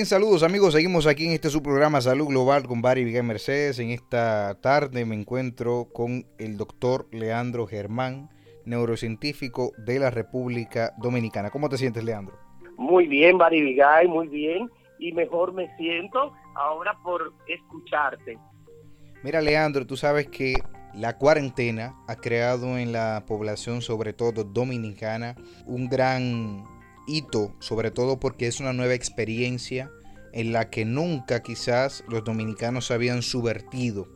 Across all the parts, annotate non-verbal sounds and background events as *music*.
Bien, saludos amigos, seguimos aquí en este su programa Salud Global con Barry Vigay Mercedes. En esta tarde me encuentro con el doctor Leandro Germán, neurocientífico de la República Dominicana. ¿Cómo te sientes, Leandro? Muy bien, Barry Vigay, muy bien. Y mejor me siento ahora por escucharte. Mira, Leandro, tú sabes que la cuarentena ha creado en la población, sobre todo dominicana, un gran sobre todo porque es una nueva experiencia en la que nunca quizás los dominicanos se habían subvertido.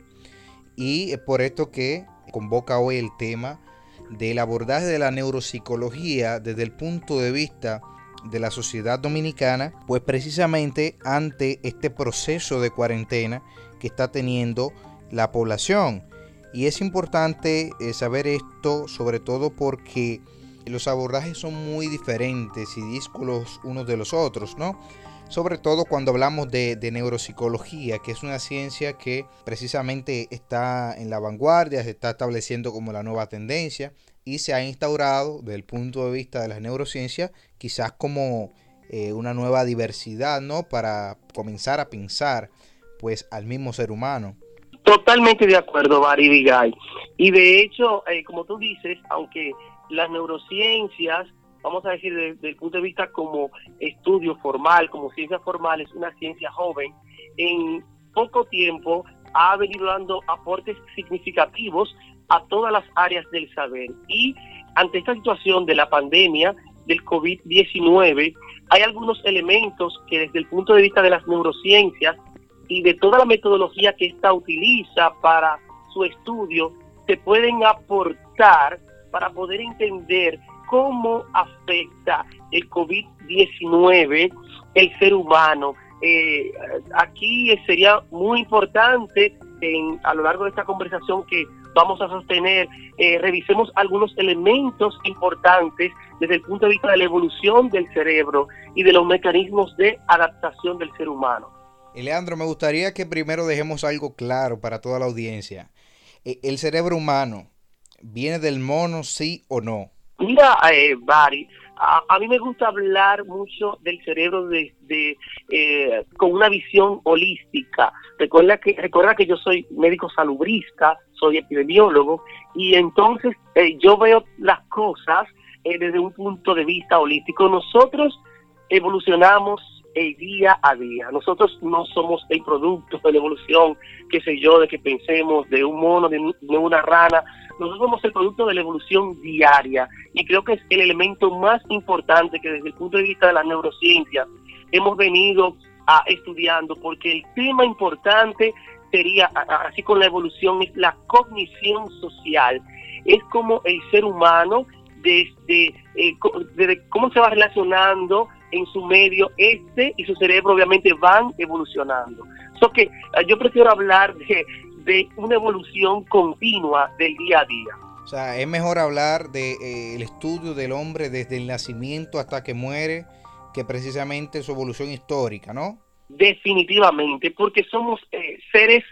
Y es por esto que convoca hoy el tema del abordaje de la neuropsicología desde el punto de vista de la sociedad dominicana, pues precisamente ante este proceso de cuarentena que está teniendo la población. Y es importante eh, saber esto sobre todo porque los abordajes son muy diferentes y díscolos unos de los otros, ¿no? Sobre todo cuando hablamos de, neuropsicología, que es una ciencia que precisamente está en la vanguardia, se está estableciendo como la nueva tendencia y se ha instaurado desde el punto de vista de las neurociencias quizás como eh, una nueva diversidad, ¿no? Para comenzar a pensar pues al mismo ser humano. Totalmente de acuerdo, Barry Vigay. Y de hecho, eh, como tú dices, aunque las neurociencias, vamos a decir desde, el punto de vista como estudio formal, como ciencia formal, es una ciencia joven, en poco tiempo ha venido dando aportes significativos a todas las áreas del saber. Y ante esta situación de la pandemia del COVID-19, hay algunos elementos que desde el punto de vista de las neurociencias y de toda la metodología que ésta utiliza para su estudio, se pueden aportar para poder entender cómo afecta el COVID-19 el ser humano. Eh, aquí sería muy importante en, a lo largo de esta conversación que vamos a sostener, eh, revisemos algunos elementos importantes desde el punto de vista de la evolución del cerebro y de los mecanismos de adaptación del ser humano. Leandro, me gustaría que primero dejemos algo claro para toda la audiencia. El cerebro humano ¿Viene del mono, sí o no? Mira, eh, Barry, a, mí me gusta hablar mucho del cerebro de, eh, con una visión holística. Recuerda que, recuerda que yo soy médico salubrista, soy epidemiólogo, y entonces eh, yo veo las cosas eh, desde un punto de vista holístico. Nosotros evolucionamos el día a día. Nosotros no somos el producto de la evolución, qué sé yo, de que pensemos de un mono, de, una rana. Nosotros somos el producto de la evolución diaria y creo que es el elemento más importante que desde el punto de vista de la neurociencia hemos venido a estudiando, porque el tema importante sería, así con la evolución, es la cognición social. Es como el ser humano desde, eh, desde cómo se va relacionando en su medio, este y su cerebro obviamente van evolucionando. So que eh, yo prefiero hablar de, de una evolución continua del día a día. O sea, es mejor hablar del de, eh, estudio del hombre desde el nacimiento hasta que muere que precisamente su evolución histórica, ¿no? Definitivamente, porque somos eh, seres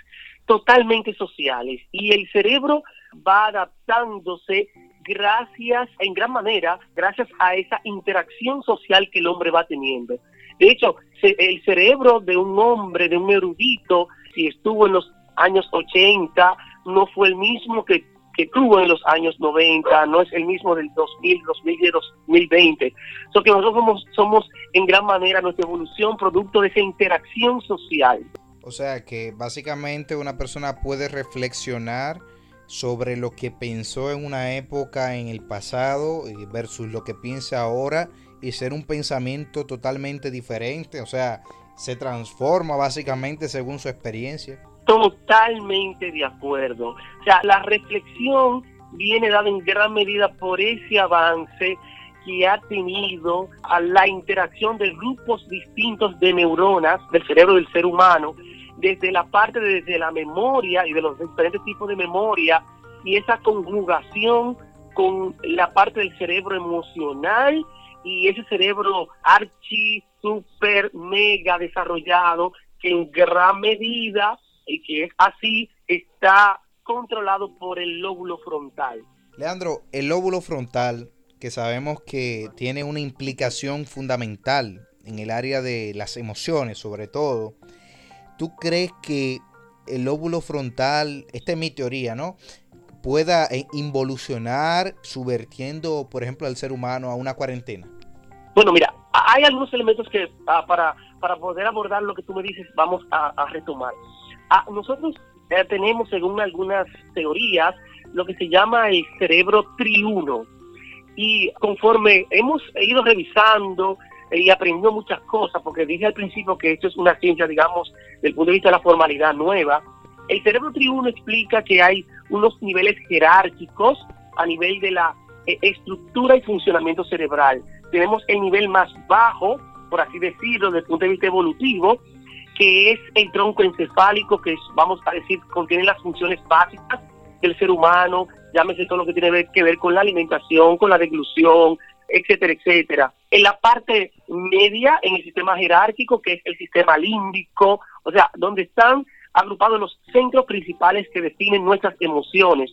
totalmente sociales y el cerebro va adaptándose gracias, en gran manera, gracias a esa interacción social que el hombre va teniendo. De hecho, el cerebro de un hombre, de un erudito, si estuvo en los años 80, no fue el mismo que, que tuvo en los años 90, no es el mismo del 2000, 2010, 2020. So que nosotros somos, somos en gran manera nuestra evolución producto de esa interacción social. O sea que básicamente una persona puede reflexionar sobre lo que pensó en una época en el pasado eh, versus lo que piensa ahora y ser un pensamiento totalmente diferente, o sea, se transforma básicamente según su experiencia. Totalmente de acuerdo. O sea, la reflexión viene dada en gran medida por ese avance que ha tenido a la interacción de grupos distintos de neuronas del cerebro del ser humano desde la parte desde la memoria y de los diferentes tipos de memoria y esa conjugación con la parte del cerebro emocional y ese cerebro archi, super, mega desarrollado que en gran medida y que es así está controlado por el lóbulo frontal. Leandro, el lóbulo frontal, que sabemos que tiene una implicación fundamental en el área de las emociones sobre todo, ¿tú crees que el lóbulo frontal, esta es mi teoría, ¿no? pueda eh, involucionar subvertiendo, por ejemplo, al ser humano a una cuarentena? Bueno, mira, hay algunos elementos que ah, para, para poder abordar lo que tú me dices vamos a, retomar. Ah, nosotros tenemos, según algunas teorías, lo que se llama el cerebro triuno. Y conforme hemos ido revisando y aprendiendo muchas cosas, porque dije al principio que esto es una ciencia, digamos, desde el punto de vista de la formalidad nueva, el cerebro triuno explica que hay unos niveles jerárquicos a nivel de la eh, estructura y funcionamiento cerebral. Tenemos el nivel más bajo, por así decirlo, desde el punto de vista evolutivo, que es el tronco encefálico, que vamos a decir, contiene las funciones básicas del ser humano, llámese todo lo que tiene que ver con la alimentación, con la deglución, etcétera, etcétera. En la parte media, en el sistema jerárquico, que es el sistema límbico, o sea, donde están agrupados los centros principales que definen nuestras emociones.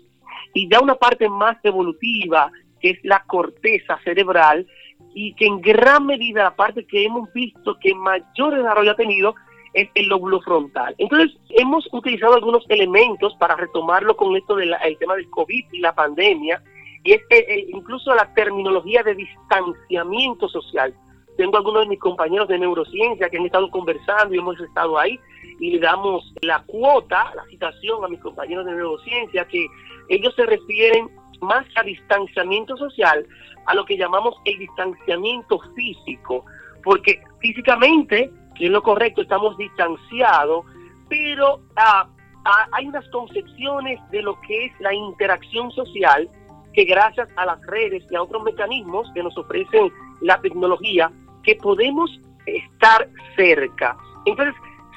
Y ya una parte más evolutiva, que es la corteza cerebral, y que en gran medida la parte que hemos visto que mayor desarrollo ha tenido es el lóbulo frontal. Entonces, hemos utilizado algunos elementos para retomarlo con esto del tema del COVID y la pandemia, y es que incluso la terminología de distanciamiento social. Tengo algunos de mis compañeros de neurociencia que han estado conversando y hemos estado ahí y le damos la cuota, la citación a mis compañeros de neurociencia, que ellos se refieren más a distanciamiento social, a lo que llamamos el distanciamiento físico, porque físicamente, es lo correcto, estamos distanciados, pero ah, ah, hay unas concepciones de lo que es la interacción social que gracias a las redes y a otros mecanismos que nos ofrecen la tecnología, que podemos estar cerca. Entonces,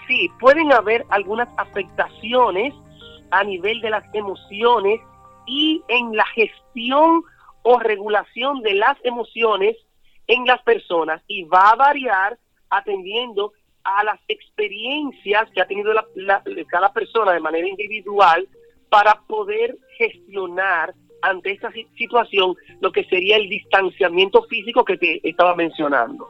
sí, pueden haber algunas afectaciones a nivel de las emociones y en la gestión o regulación de las emociones en las personas y va a variar atendiendo a las experiencias que ha tenido cada persona de manera individual para poder gestionar ante esta situación lo que sería el distanciamiento físico que te estaba mencionando.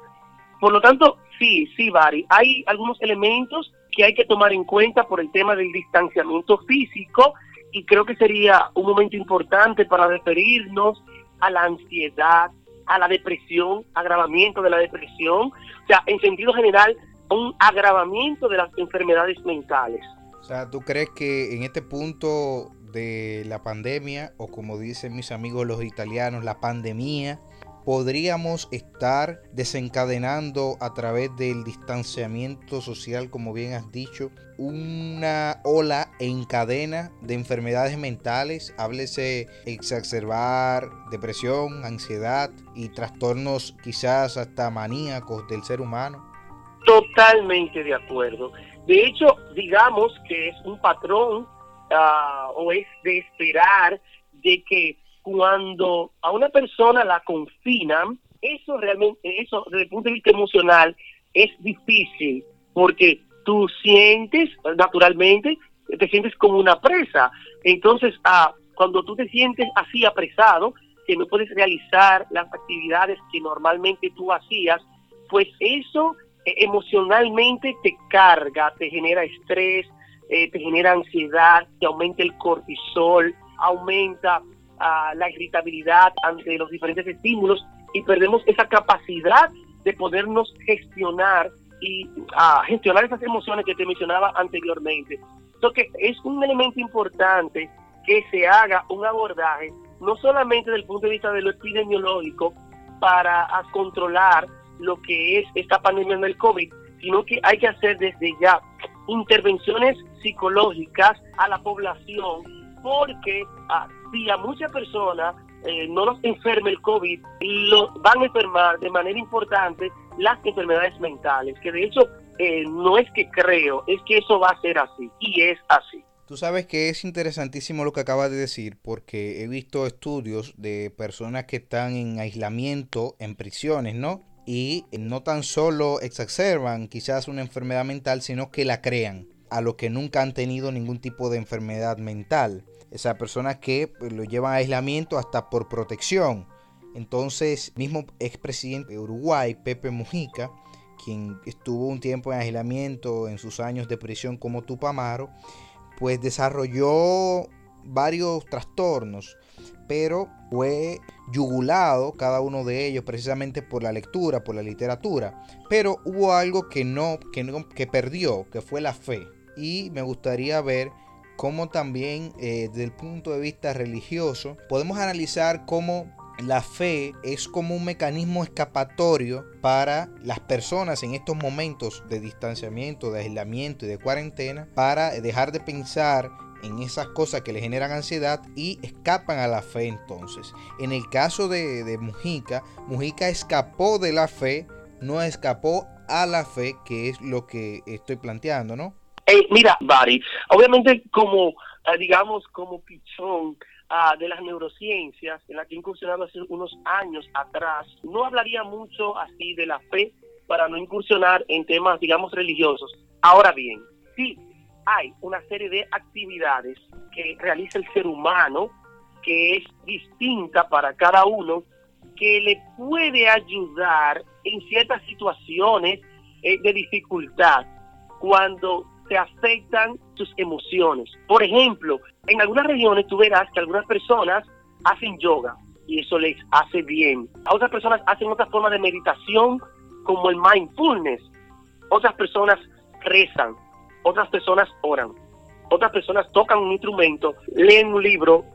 Por lo tanto, sí, sí, Bari, hay algunos elementos que hay que tomar en cuenta por el tema del distanciamiento físico y creo que sería un momento importante para referirnos a la ansiedad, a la depresión, agravamiento de la depresión, o sea, en sentido general, un agravamiento de las enfermedades mentales. O sea, ¿tú crees que en este punto de la pandemia, o como dicen mis amigos los italianos, la pandemia, podríamos estar desencadenando a través del distanciamiento social, como bien has dicho, una ola en cadena de enfermedades mentales, háblese exacerbar depresión, ansiedad y trastornos quizás hasta maníacos del ser humano? Totalmente de acuerdo. De hecho, digamos que es un patrón ah, o es de esperar de que cuando a una persona la confinan, eso realmente, eso desde el punto de vista emocional es difícil, porque tú sientes, naturalmente, te sientes como una presa. Entonces, ah, cuando tú te sientes así apresado, que no puedes realizar las actividades que normalmente tú hacías, pues eso eh, emocionalmente te carga, te genera estrés, eh, te genera ansiedad, te aumenta el cortisol, aumenta la irritabilidad ante los diferentes estímulos y perdemos esa capacidad de podernos gestionar y a gestionar esas emociones que te mencionaba anteriormente. Entonces, es un elemento importante que se haga un abordaje, no solamente desde el punto de vista de lo epidemiológico, para controlar lo que es esta pandemia del COVID, sino que hay que hacer desde ya intervenciones psicológicas a la población, porque ah, si a muchas personas eh, no los enferme el COVID, lo, van a enfermar de manera importante las enfermedades mentales, que de hecho eh, no es que creo, es que eso va a ser así, y es así. Tú sabes que es interesantísimo lo que acabas de decir, porque he visto estudios de personas que están en aislamiento en prisiones, ¿no? Y no tan solo exacerban quizás una enfermedad mental, sino que la crean a los que nunca han tenido ningún tipo de enfermedad mental esas personas que pues, lo llevan a aislamiento hasta por protección. Entonces, mismo expresidente de Uruguay, Pepe Mujica, quien estuvo un tiempo en aislamiento en sus años de prisión como Tupamaro, pues desarrolló varios trastornos, pero fue yugulado cada uno de ellos precisamente por la lectura, por la literatura. Pero hubo algo que no, que, no, que perdió, que fue la fe. Y me gustaría ver cómo también eh, desde el punto de vista religioso podemos analizar cómo la fe es como un mecanismo escapatorio para las personas en estos momentos de distanciamiento, de aislamiento y de cuarentena, para dejar de pensar en esas cosas que le generan ansiedad y escapan a la fe entonces. En el caso de, Mujica, Mujica escapó de la fe, no escapó a la fe, que es lo que estoy planteando, ¿no? Eh, mira, Bari, obviamente como, eh, digamos, como pichón ah, de las neurociencias, en la que he incursionado hace unos años atrás, no hablaría mucho así de la fe para no incursionar en temas, digamos, religiosos. Ahora bien, sí, hay una serie de actividades que realiza el ser humano que es distinta para cada uno, que le puede ayudar en ciertas situaciones eh, de dificultad cuando afectan sus emociones. Por ejemplo, en algunas regiones tú verás que algunas personas hacen yoga y eso les hace bien. A otras personas hacen otra forma de meditación como el mindfulness. Otras personas rezan otras personas oran, otras personas tocan un instrumento, leen un libro,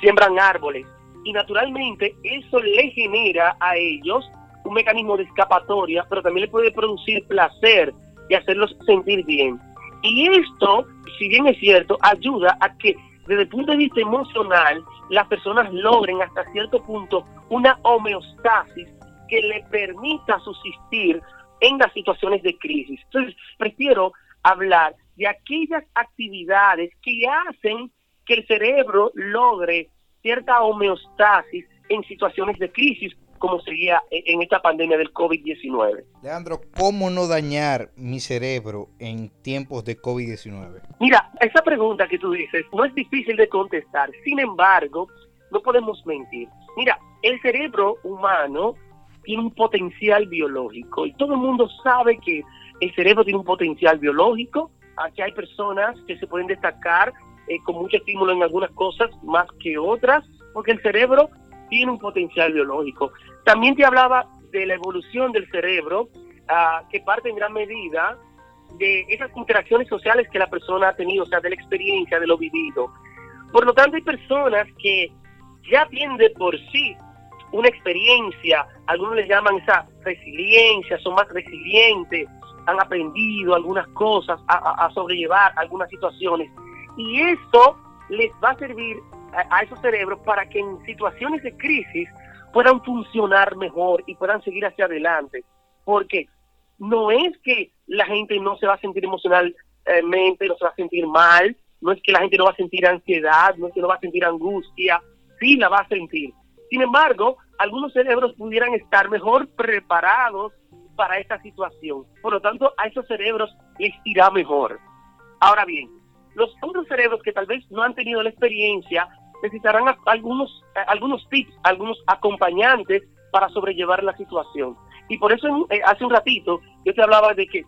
siembran árboles y naturalmente eso le genera a ellos un mecanismo de escapatoria, pero también le puede producir placer y hacerlos sentir bien. Y esto, si bien es cierto, ayuda a que desde el punto de vista emocional las personas logren hasta cierto punto una homeostasis que le permita subsistir en las situaciones de crisis. Entonces, prefiero hablar de aquellas actividades que hacen que el cerebro logre cierta homeostasis en situaciones de crisis, como sería en esta pandemia del COVID-19. Leandro, ¿cómo no dañar mi cerebro en tiempos de COVID-19? Mira, esa pregunta que tú dices no es difícil de contestar, sin embargo, no podemos mentir. Mira, el cerebro humano tiene un potencial biológico y todo el mundo sabe que el cerebro tiene un potencial biológico. Aquí hay personas que se pueden destacar eh, con mucho estímulo en algunas cosas más que otras, porque el cerebro tiene un potencial biológico. También te hablaba de la evolución del cerebro, ah, que parte en gran medida de esas interacciones sociales que la persona ha tenido, o sea, de la experiencia, de lo vivido. Por lo tanto, hay personas que ya tienen de por sí una experiencia, algunos le llaman esa resiliencia, son más resilientes, han aprendido algunas cosas a, sobrellevar algunas situaciones. Y eso les va a servir a, esos cerebros para que en situaciones de crisis puedan funcionar mejor y puedan seguir hacia adelante. Porque no es que la gente no se va a sentir emocionalmente, no se va a sentir mal, no es que la gente no va a sentir ansiedad, no es que no va a sentir angustia, sí la va a sentir. Sin embargo, algunos cerebros pudieran estar mejor preparados para esta situación. Por lo tanto, a esos cerebros les irá mejor. Ahora bien, los otros cerebros que tal vez no han tenido la experiencia necesitarán algunos, algunos tips, algunos acompañantes para sobrellevar la situación. Y por eso eh, hace un ratito yo te hablaba de que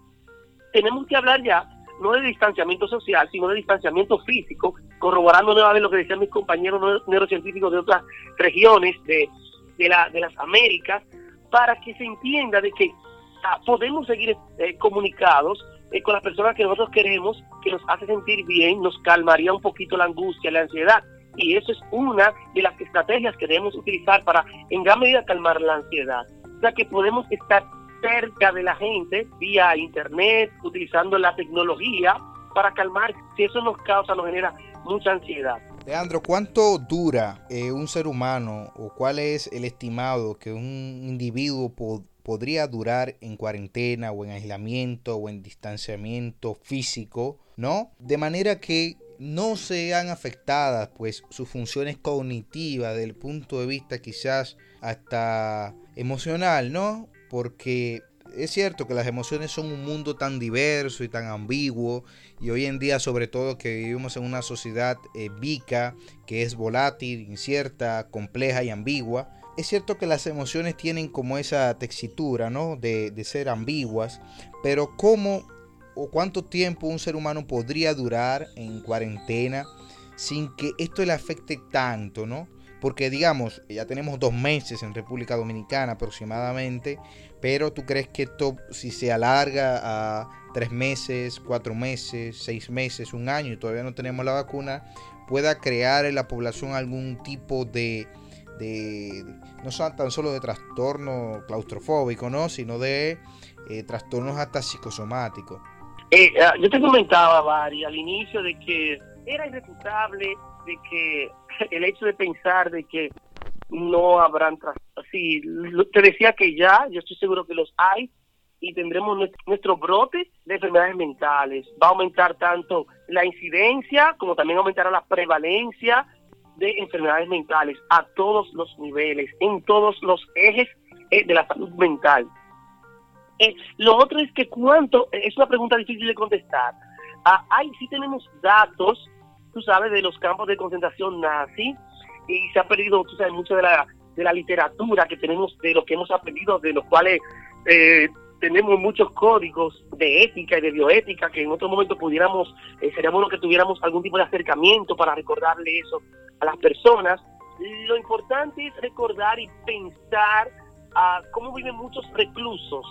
tenemos que hablar ya no de distanciamiento social, sino de distanciamiento físico, corroborando nuevamente lo que decían mis compañeros neurocientíficos de otras regiones de, de, la, de las Américas, para que se entienda de que Ah, podemos seguir eh, comunicados eh, con las personas que nosotros queremos, que nos hace sentir bien, nos calmaría un poquito la angustia, la ansiedad. Y eso es una de las estrategias que debemos utilizar para en gran medida calmar la ansiedad. O sea que podemos estar cerca de la gente vía internet, utilizando la tecnología para calmar si eso nos causa, nos genera mucha ansiedad. Leandro, ¿cuánto dura eh, un ser humano o cuál es el estimado que un individuo podría durar en cuarentena o en aislamiento o en distanciamiento físico, ¿no? De manera que no sean afectadas pues sus funciones cognitivas del punto de vista quizás hasta emocional, ¿no? Porque es cierto que las emociones son un mundo tan diverso y tan ambiguo y hoy en día sobre todo que vivimos en una sociedad eh, que es volátil, incierta, compleja y ambigua, es cierto que las emociones tienen como esa textura, ¿no? De, de ser ambiguas, pero ¿cómo o cuánto tiempo un ser humano podría durar en cuarentena sin que esto le afecte tanto, ¿no? Porque digamos, ya tenemos dos meses en República Dominicana aproximadamente, pero tú crees que esto, si se alarga a tres meses, cuatro meses, seis meses, un año y todavía no tenemos la vacuna, pueda crear en la población algún tipo de, no tan solo de trastorno claustrofóbico, ¿no? sino de eh, trastornos hasta psicosomáticos. Eh, ah, yo te comentaba, Bari, al inicio de que era irrefutable de que *laughs* el hecho de pensar de que no habrán sí te decía que ya yo estoy seguro que los hay y tendremos nuestro, brote de enfermedades mentales. Va a aumentar tanto la incidencia como también aumentará la prevalencia de enfermedades mentales a todos los niveles en todos los ejes eh, de la salud mental eh, lo otro es que cuánto es una pregunta difícil de contestar ah, hay sí tenemos datos tú sabes, de los campos de concentración nazi y se ha perdido, tú sabes, mucho de la, de la literatura que tenemos, de lo que hemos aprendido, de los cuales eh, tenemos muchos códigos de ética y de bioética que en otro momento pudiéramos, eh, sería bueno que tuviéramos algún tipo de acercamiento para recordarle eso a las personas. Lo importante es recordar y pensar a cómo viven muchos reclusos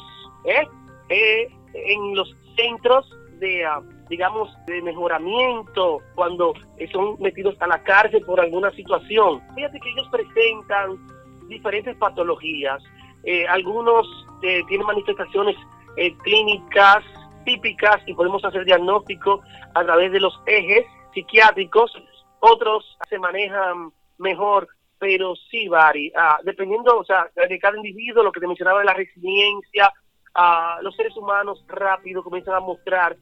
¿eh? eh en los centros de, ah, digamos, de mejoramiento cuando son metidos a la cárcel por alguna situación. Fíjate que ellos presentan diferentes patologías. Eh, algunos eh, tienen manifestaciones eh, clínicas típicas y podemos hacer diagnóstico a través de los ejes psiquiátricos. Otros se manejan mejor, pero sí varía. Ah, dependiendo, o sea, de cada individuo, lo que te mencionaba de la resiliencia, ah, los seres humanos rápido comienzan a mostrar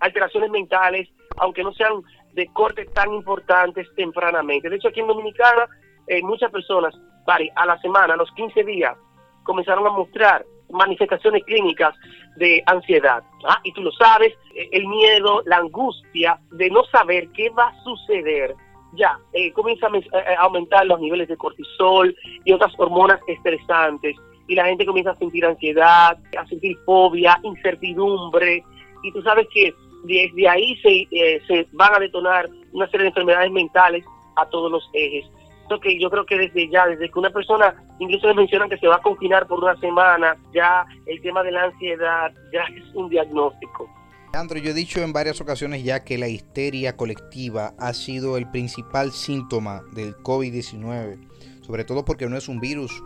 alteraciones mentales, aunque no sean de corte tan importantes tempranamente. De hecho, aquí en Dominicana, eh, muchas personas, vale, a la semana, a los 15 días, comenzaron a mostrar manifestaciones clínicas de ansiedad. ¿ah? Y tú lo sabes, eh, el miedo, la angustia de no saber qué va a suceder, ya eh, comienza a aumentar los niveles de cortisol y otras hormonas estresantes. Y la gente comienza a sentir ansiedad, a sentir fobia, incertidumbre. Y tú sabes que desde ahí se, eh, se van a detonar una serie de enfermedades mentales a todos los ejes. que yo creo que desde ya, desde que una persona, incluso les mencionan que se va a confinar por una semana, ya el tema de la ansiedad ya es un diagnóstico. Andro, yo he dicho en varias ocasiones ya que la histeria colectiva ha sido el principal síntoma del COVID-19, sobre todo porque no es un virus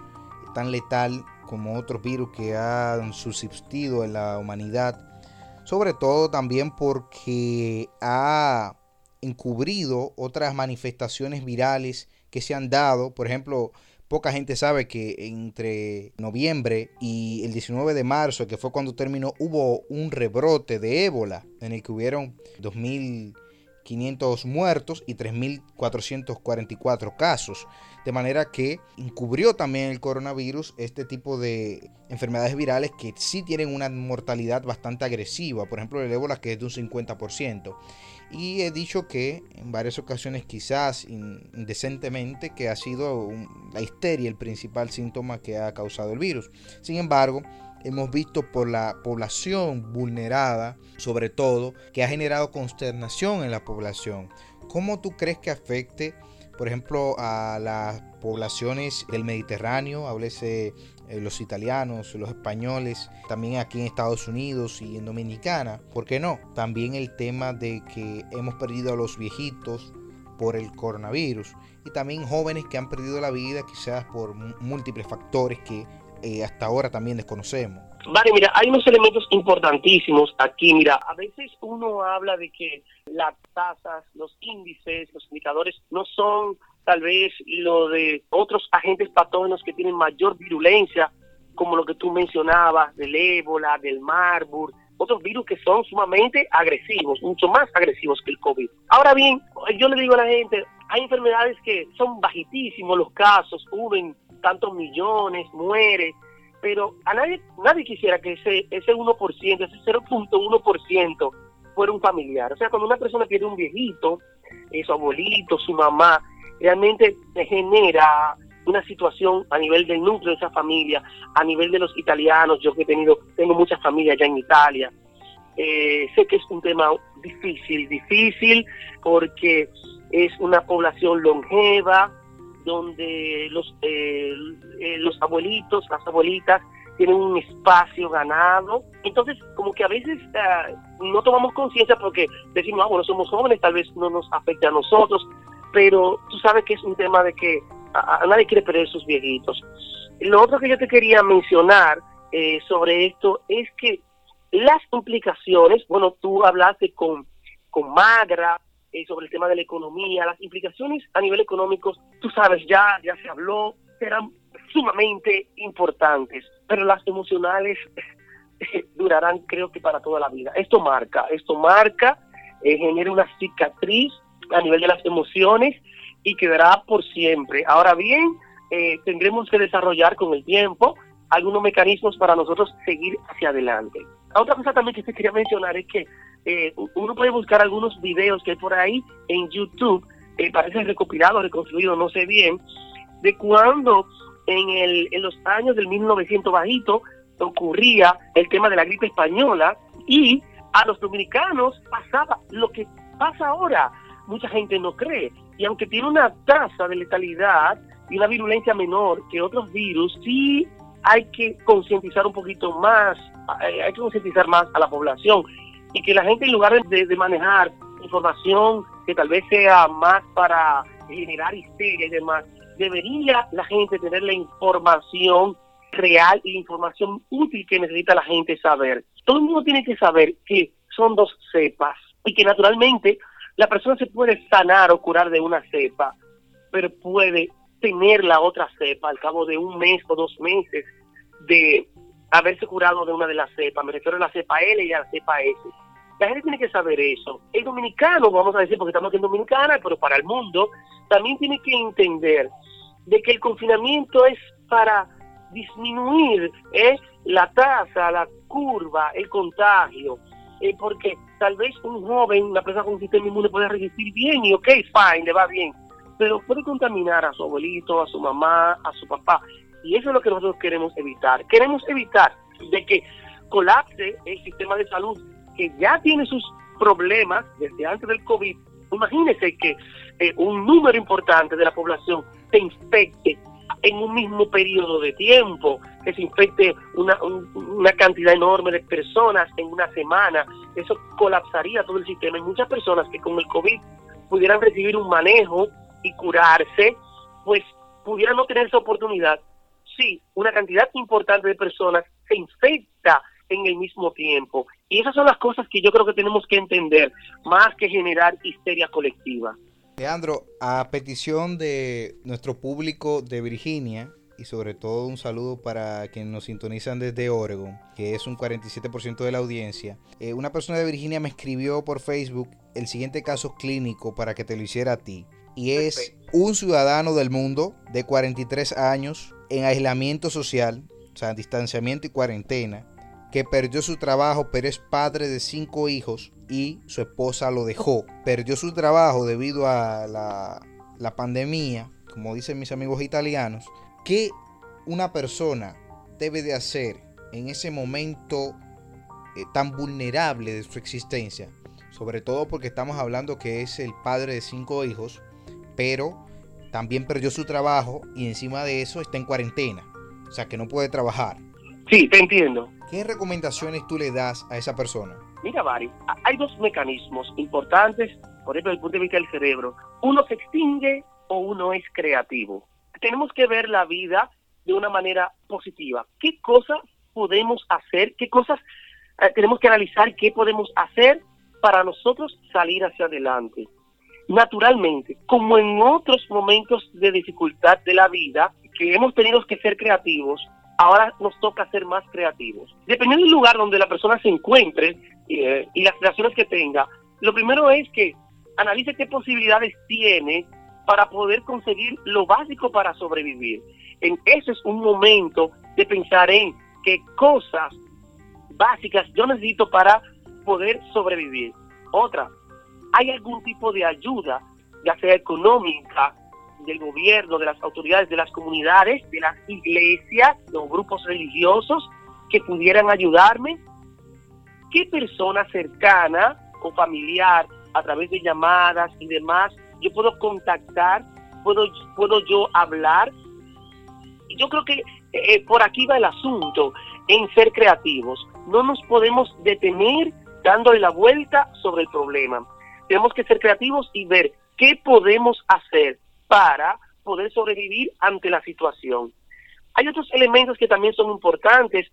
tan letal como otros virus que han subsistido en la humanidad sobre todo también porque ha encubrido otras manifestaciones virales que se han dado. Por ejemplo, poca gente sabe que entre noviembre y el 19 de marzo, que fue cuando terminó, hubo un rebrote de ébola en el que hubieron 2.500 muertos y 3.444 casos de manera que encubrió también el coronavirus este tipo de enfermedades virales que sí tienen una mortalidad bastante agresiva, por ejemplo el ébola que es de un 50%. Y he dicho que en varias ocasiones quizás indecentemente que ha sido la histeria el principal síntoma que ha causado el virus. Sin embargo, hemos visto por la población vulnerada, sobre todo, que ha generado consternación en la población. ¿Cómo tú crees que afecte por ejemplo, a las poblaciones del Mediterráneo, háblese eh, los italianos, los españoles, también aquí en Estados Unidos y en Dominicana, ¿por qué no? También el tema de que hemos perdido a los viejitos por el coronavirus y también jóvenes que han perdido la vida quizás por múltiples factores que eh, hasta ahora también desconocemos. Vale, mira, hay unos elementos importantísimos aquí. Mira, a veces uno habla de que las tasas, los índices, los indicadores no son tal vez lo de otros agentes patógenos que tienen mayor virulencia, como lo que tú mencionabas, del ébola, del Marburg, otros virus que son sumamente agresivos, mucho más agresivos que el COVID. Ahora bien, yo le digo a la gente, hay enfermedades que son bajitísimos los casos, huben tantos millones, muere, pero a nadie nadie quisiera que ese ese 1%, ese 0.1% fuera un familiar. O sea, cuando una persona pierde un viejito, eh, su abuelito, su mamá, realmente genera una situación a nivel del núcleo de esa familia, a nivel de los italianos, yo que he tenido, tengo muchas familias ya en Italia, eh, sé que es un tema difícil, difícil porque es una población longeva, donde los, eh, eh, los abuelitos, las abuelitas tienen un espacio ganado. Entonces, como que a veces no tomamos conciencia porque decimos, ah, bueno, somos jóvenes, tal vez no nos afecte a nosotros, pero tú sabes que es un tema de que a, nadie quiere perder sus viejitos. Lo otro que yo te quería mencionar eh, sobre esto es que las implicaciones, bueno, tú hablaste con, con Magra eh, sobre el tema de la economía, las implicaciones a nivel económico, tú sabes, ya, ya se habló, serán sumamente importantes, pero las emocionales *laughs* durarán creo que para toda la vida. Esto marca, esto marca, eh, genera una cicatriz a nivel de las emociones y quedará por siempre. Ahora bien, eh, tendremos que desarrollar con el tiempo algunos mecanismos para nosotros seguir hacia adelante. Otra cosa también que te quería mencionar es que eh, uno puede buscar algunos videos que hay por ahí en YouTube, eh, parece recopilado, reconstruido, no sé bien, de cuando en, el, en los años del 1900 bajito ocurría el tema de la gripe española y a los dominicanos pasaba lo que pasa ahora. Mucha gente no cree. Y aunque tiene una tasa de letalidad y una virulencia menor que otros virus, sí hay que concientizar un poquito más, eh, hay que concientizar más a la población y que la gente en lugar de, de manejar información que tal vez sea más para generar histeria y demás, debería la gente tener la información real y la información útil que necesita la gente saber. Todo el mundo tiene que saber que son dos cepas y que naturalmente la persona se puede sanar o curar de una cepa, pero puede tener la otra cepa al cabo de un mes o dos meses de haberse curado de una de las cepas. Me refiero a la cepa L y a la cepa S. La gente tiene que saber eso. El dominicano, vamos a decir, porque estamos aquí en Dominicana, pero para el mundo, también tiene que entender de que el confinamiento es para disminuir ¿eh? la tasa, la curva, el contagio. Eh, porque tal vez un joven, una persona con un sistema inmune puede resistir bien y ok, fine, le va bien, pero puede contaminar a su abuelito, a su mamá, a su papá. Y eso es lo que nosotros queremos evitar. Queremos evitar de que colapse el sistema de salud que ya tiene sus problemas desde antes del COVID. Imagínese que eh, un número importante de la población se infecte en un mismo periodo de tiempo, que se infecte una, una cantidad enorme de personas en una semana, eso colapsaría todo el sistema. Hay muchas personas que con el COVID pudieran recibir un manejo y curarse, pues pudieran no tener esa oportunidad. Sí, una cantidad importante de personas se infecta en el mismo tiempo. Y esas son las cosas que yo creo que tenemos que entender, más que generar histeria colectiva. Leandro, a petición de nuestro público de Virginia, y sobre todo un saludo para quienes nos sintonizan desde Oregon, que es un 47% de la audiencia. Eh, una persona de Virginia me escribió por Facebook el siguiente caso clínico para que te lo hiciera a ti. Y es un ciudadano del mundo de 43 años en aislamiento social, o sea, distanciamiento y cuarentena, que perdió su trabajo, pero es padre de cinco hijos y su esposa lo dejó. Perdió su trabajo debido a la, pandemia, como dicen mis amigos italianos. ¿Qué una persona debe de hacer en ese momento eh, tan vulnerable de su existencia? Sobre todo porque estamos hablando que es el padre de cinco hijos, pero también perdió su trabajo y encima de eso está en cuarentena. O sea que no puede trabajar. Sí, te entiendo. ¿Qué recomendaciones tú le das a esa persona? Mira, Bari, hay dos mecanismos importantes, por ejemplo, desde el punto de vista del cerebro. Uno se extingue o uno es creativo. Tenemos que ver la vida de una manera positiva. ¿Qué cosas podemos hacer? ¿Qué cosas eh, tenemos que analizar? ¿Qué podemos hacer para nosotros salir hacia adelante? Naturalmente, como en otros momentos de dificultad de la vida, que hemos tenido que ser creativos, ahora nos toca ser más creativos. Dependiendo del lugar donde la persona se encuentre eh, y las relaciones que tenga, lo primero es que analice qué posibilidades tiene para poder conseguir lo básico para sobrevivir. En ese es un momento de pensar en qué cosas básicas yo necesito para poder sobrevivir. Otra, ¿hay algún tipo de ayuda, ya sea económica del gobierno, de las autoridades, de las comunidades, de las iglesias, los grupos religiosos que pudieran ayudarme? ¿Qué persona cercana o familiar a través de llamadas y demás yo puedo contactar? ¿Puedo, puedo yo hablar? Yo creo que eh, eh, por aquí va el asunto en ser creativos. No nos podemos detener dándole la vuelta sobre el problema. Tenemos que ser creativos y ver qué podemos hacer para poder sobrevivir ante la situación. Hay otros elementos que también son importantes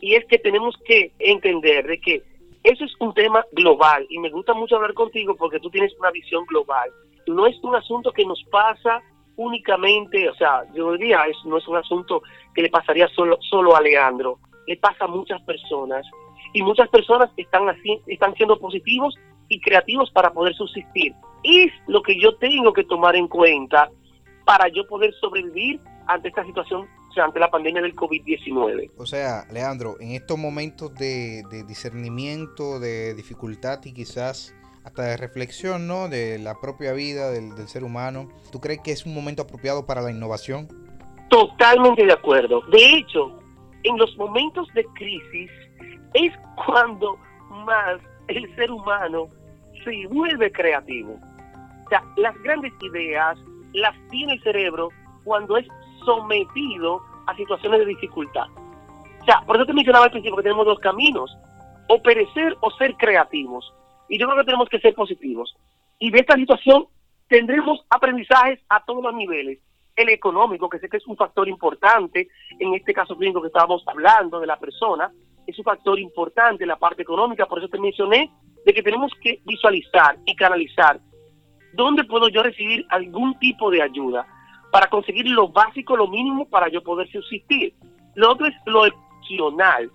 y es que tenemos que entender de que eso es un tema global y me gusta mucho hablar contigo porque tú tienes una visión global. No es un asunto que nos pasa únicamente, o sea, yo diría, es, no es un asunto que le pasaría solo, solo a Leandro, le pasa a muchas personas y muchas personas están así, están siendo positivos y creativos para poder subsistir. Es lo que yo tengo que tomar en cuenta para yo poder sobrevivir ante esta situación, o sea, ante la pandemia del COVID-19. O sea, Leandro, en estos momentos de, discernimiento, de dificultad y quizás hasta de reflexión, ¿no? De la propia vida del, del ser humano, ¿tú crees que es un momento apropiado para la innovación? Totalmente de acuerdo. De hecho, en los momentos de crisis es cuando más el ser humano se vuelve creativo. O sea, las grandes ideas las tiene el cerebro cuando es sometido a situaciones de dificultad. O sea, por eso te mencionaba al principio que tenemos dos caminos, o perecer o ser creativos. Y yo creo que tenemos que ser positivos. Y de esta situación tendremos aprendizajes a todos los niveles. El económico, que sé que es un factor importante, en este caso clínico que estábamos hablando de la persona, es un factor importante la parte económica, por eso te mencioné de que tenemos que visualizar y canalizar dónde puedo yo recibir algún tipo de ayuda para conseguir lo básico, lo mínimo para yo poder subsistir. Lo otro es lo opcional.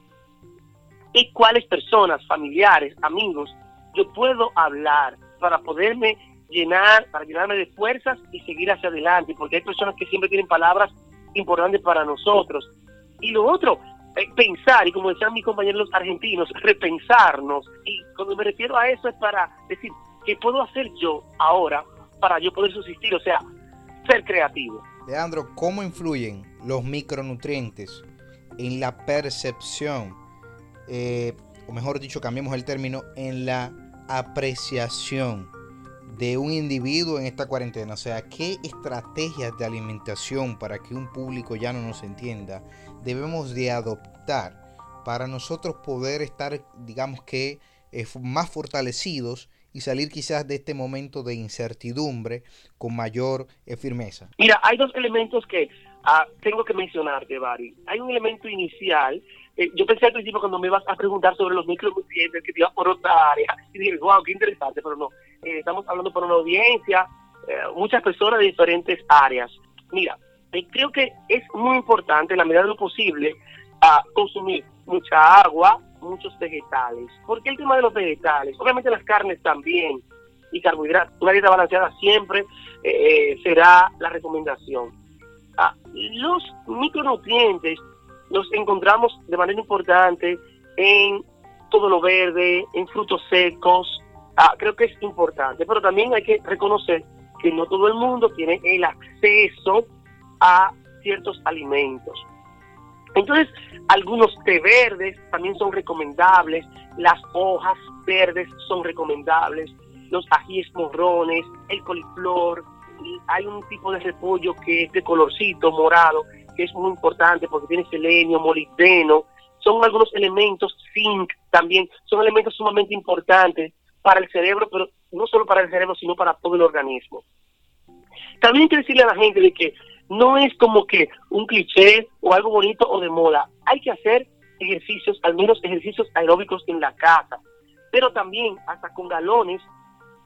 Y cuáles personas, familiares, amigos, yo puedo hablar para poderme llenar, para llenarme de fuerzas y seguir hacia adelante, porque hay personas que siempre tienen palabras importantes para nosotros. Y lo otro, pensar, y como decían mis compañeros argentinos, repensarnos. Y cuando me refiero a eso es para decir, ¿qué puedo hacer yo ahora para yo poder subsistir? O sea, ser creativo. Leandro, ¿cómo influyen los micronutrientes en la percepción, eh, o mejor dicho, cambiemos el término, en la apreciación de un individuo en esta cuarentena? O sea, ¿qué estrategias de alimentación para que un público ya no nos entienda debemos de adoptar para nosotros poder estar, digamos que, eh, más fortalecidos y salir quizás de este momento de incertidumbre con mayor eh, firmeza? Mira, hay dos elementos que ah, tengo que mencionarte, Bari. Hay un elemento inicial. Eh, yo pensé al principio cuando me ibas a preguntar sobre los micronutrientes que te ibas por otra área y dije, wow, qué interesante, pero no. estamos hablando por una audiencia, muchas personas de diferentes áreas. Mira, creo que es muy importante, en la medida de lo posible, a consumir mucha agua, muchos vegetales. ¿Por qué el tema de los vegetales? Obviamente las carnes también y carbohidratos. Una dieta balanceada siempre eh, será la recomendación. Ah, los micronutrientes los encontramos de manera importante en todo lo verde, en frutos secos. Ah, creo que es importante, pero también hay que reconocer que no todo el mundo tiene el acceso a ciertos alimentos. Entonces, algunos té verdes también son recomendables, las hojas verdes son recomendables, los ajíes morrones, el coliflor, hay un tipo de repollo que es de colorcito morado, que es muy importante porque tiene selenio, molibdeno, son algunos elementos, zinc también, son elementos sumamente importantes para el cerebro, pero no solo para el cerebro, sino para todo el organismo. También hay que decirle a la gente de que no es como que un cliché o algo bonito o de moda. Hay que hacer ejercicios, al menos ejercicios aeróbicos en la casa. Pero también, hasta con galones,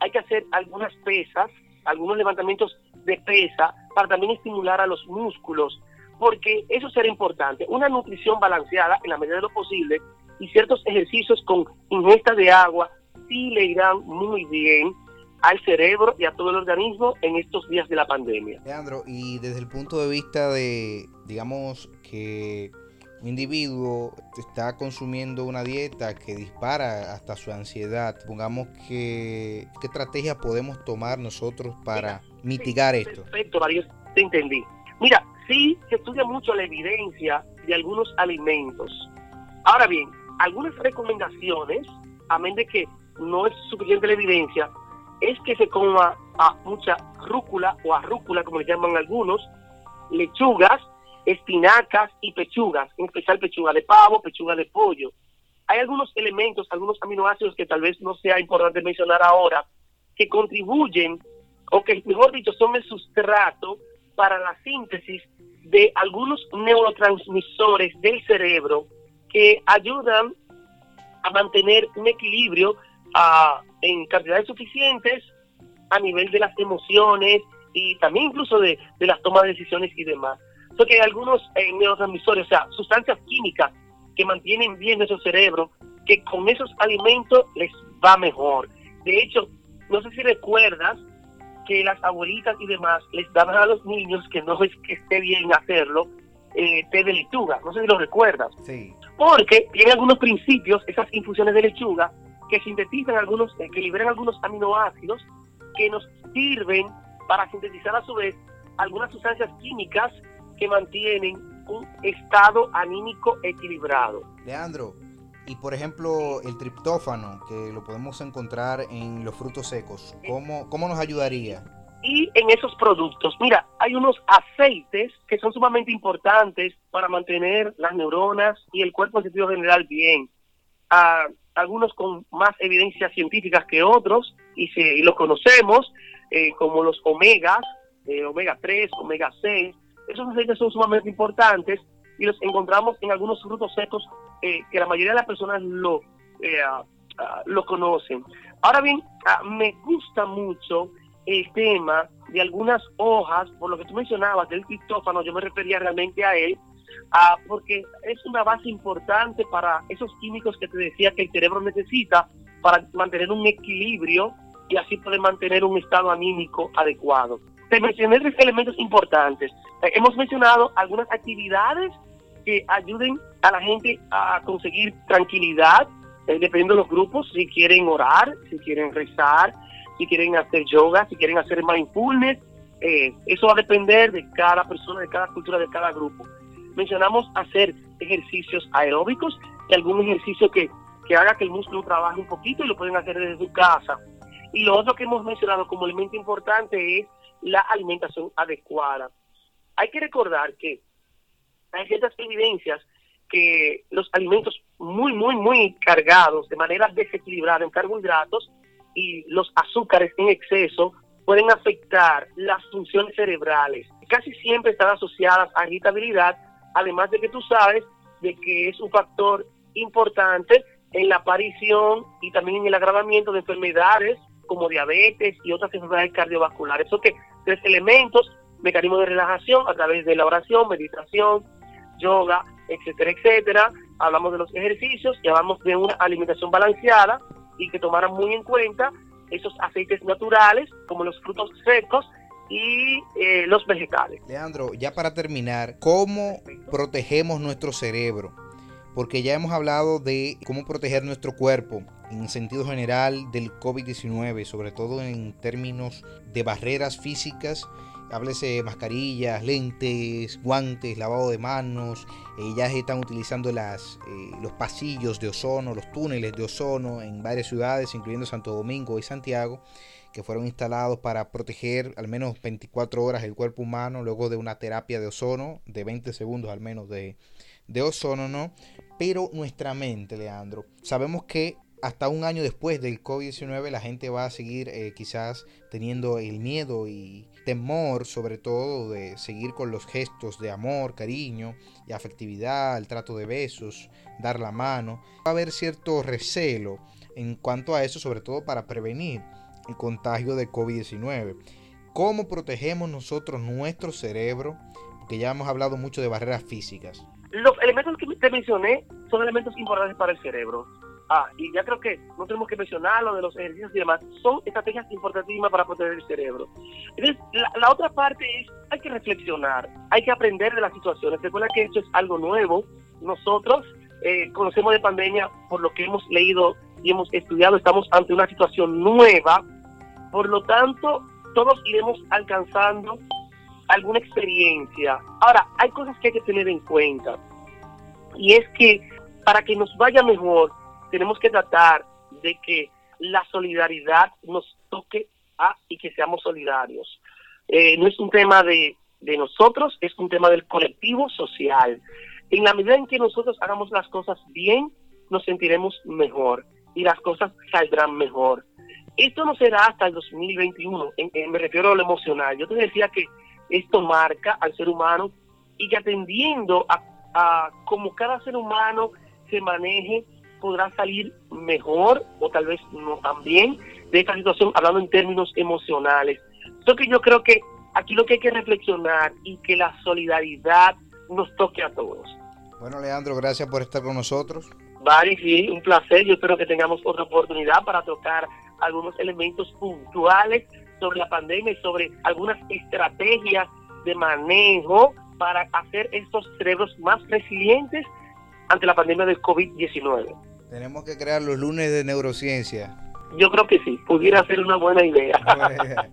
hay que hacer algunas pesas, algunos levantamientos de pesa para también estimular a los músculos, porque eso será importante. Una nutrición balanceada en la medida de lo posible y ciertos ejercicios con ingesta de agua sí le irán muy bien al cerebro y a todo el organismo en estos días de la pandemia. Leandro, y desde el punto de vista de, digamos, que un individuo está consumiendo una dieta que dispara hasta su ansiedad, pongamos que qué estrategia podemos tomar nosotros para mitigar esto. Perfecto, Mario, te entendí. Mira, sí se estudia mucho la evidencia de algunos alimentos. Ahora bien, algunas recomendaciones, a menos de que no es suficiente la evidencia, es que se coma a mucha rúcula o arrúcula, como le llaman algunos, lechugas, espinacas y pechugas, en especial pechuga de pavo, pechuga de pollo. Hay algunos elementos, algunos aminoácidos que tal vez no sea importante mencionar ahora, que contribuyen, o que mejor dicho, son el sustrato para la síntesis de algunos neurotransmisores del cerebro que ayudan a mantener un equilibrio ah, en cantidades suficientes a nivel de las emociones y también incluso de, las tomas de decisiones y demás. Porque hay algunos eh, neurotransmisores, o sea, sustancias químicas que mantienen bien nuestro cerebro, que con esos alimentos les va mejor. De hecho, no sé si recuerdas que las abuelitas y demás les daban a los niños, que no es que esté bien hacerlo, eh, té de lechuga. No sé si lo recuerdas. Sí. Porque tiene algunos principios, esas infusiones de lechuga, que sintetizan algunos, eh, que liberan algunos aminoácidos que nos sirven para sintetizar a su vez algunas sustancias químicas que mantienen un estado anímico equilibrado. Leandro, y por ejemplo el triptófano, que lo podemos encontrar en los frutos secos, ¿cómo, cómo nos ayudaría? Y en esos productos, mira, hay unos aceites que son sumamente importantes para mantener las neuronas y el cuerpo en sentido general bien. Ah, algunos con más evidencias científicas que otros, y, se, y los conocemos, eh, como los omegas, eh, omega 3, omega 6. Esos aceites son sumamente importantes y los encontramos en algunos frutos secos eh, que la mayoría de las personas lo, ah, ah, lo conocen. Ahora bien, ah, me gusta mucho el tema de algunas hojas, por lo que tú mencionabas del criptófano, yo me refería realmente a él, porque es una base importante para esos químicos que te decía que el cerebro necesita para mantener un equilibrio y así poder mantener un estado anímico adecuado. Te mencioné tres elementos importantes. Eh, hemos mencionado algunas actividades que ayuden a la gente a conseguir tranquilidad, eh, dependiendo de los grupos, si quieren orar, si quieren rezar, si quieren hacer yoga, si quieren hacer mindfulness. Eh, eso va a depender de cada persona, de cada cultura, de cada grupo. Mencionamos hacer ejercicios aeróbicos y algún ejercicio que, que haga que el músculo trabaje un poquito y lo pueden hacer desde su casa y lo otro que hemos mencionado como elemento importante es la alimentación adecuada. Hay que recordar que hay ciertas evidencias que los alimentos muy, muy, muy cargados de manera desequilibrada en carbohidratos y los azúcares en exceso pueden afectar las funciones cerebrales. Casi siempre están asociadas a irritabilidad, además de que tú sabes de que es un factor importante en la aparición y también en el agravamiento de enfermedades como diabetes y otras enfermedades cardiovasculares. Eso que tres elementos, mecanismos de relajación a través de la oración, meditación, yoga, etcétera, etcétera. Hablamos de los ejercicios y hablamos de una alimentación balanceada y que tomaran muy en cuenta esos aceites naturales como los frutos secos y eh, los vegetales. Leandro, ya para terminar, ¿cómo protegemos nuestro cerebro? Porque ya hemos hablado de cómo proteger nuestro cuerpo en sentido general del COVID-19, sobre todo en términos de barreras físicas, háblese mascarillas, lentes, guantes, lavado de manos, eh, ya se están utilizando las, eh, los pasillos de ozono, los túneles de ozono en varias ciudades, incluyendo Santo Domingo y Santiago, que fueron instalados para proteger al menos 24 horas el cuerpo humano luego de una terapia de ozono, de 20 segundos al menos de, de ozono, ¿no? Pero nuestra mente, Leandro, sabemos que hasta un año después del COVID-19 la gente va a seguir eh, quizás teniendo el miedo y temor sobre todo de seguir con los gestos de amor, cariño y afectividad, el trato de besos, dar la mano. Va a haber cierto recelo en cuanto a eso, sobre todo para prevenir el contagio de COVID-19. ¿Cómo protegemos nosotros nuestro cerebro? Porque ya hemos hablado mucho de barreras físicas. Los elementos que te mencioné son elementos importantes para el cerebro. Ah, y ya creo que no tenemos que mencionar lo de los ejercicios y demás. Son estrategias importantísimas para proteger el cerebro. Entonces, la, otra parte es, hay que reflexionar, hay que aprender de las situaciones. Recuerda que esto es algo nuevo, nosotros eh, conocemos de pandemia por lo que hemos leído y hemos estudiado, estamos ante una situación nueva, por lo tanto, todos iremos alcanzando alguna experiencia. Ahora, hay cosas que hay que tener en cuenta, y es que para que nos vaya mejor, tenemos que tratar de que la solidaridad nos toque a y que seamos solidarios. Eh, no es un tema de, de nosotros, es un tema del colectivo social. En la medida en que nosotros hagamos las cosas bien, nos sentiremos mejor y las cosas saldrán mejor. Esto no será hasta el 2021, me refiero a lo emocional. Yo te decía que esto marca al ser humano y que atendiendo a, a cómo cada ser humano se maneje, podrá salir mejor o tal vez no tan bien de esta situación, hablando en términos emocionales. Que yo creo que aquí lo que hay que reflexionar y que la solidaridad nos toque a todos. Bueno, Leandro, gracias por estar con nosotros. Vale, sí, un placer. Yo espero que tengamos otra oportunidad para tocar algunos elementos puntuales sobre la pandemia y sobre algunas estrategias de manejo para hacer estos cerebros más resilientes ante la pandemia del COVID-19. Tenemos que crear los lunes de neurociencia. Yo creo que sí, pudiera ser una buena idea. *laughs*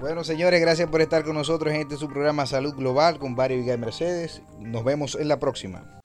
Bueno, señores, gracias por estar con nosotros en este su programa Salud Global con Barry y Mercedes. Nos vemos en la próxima.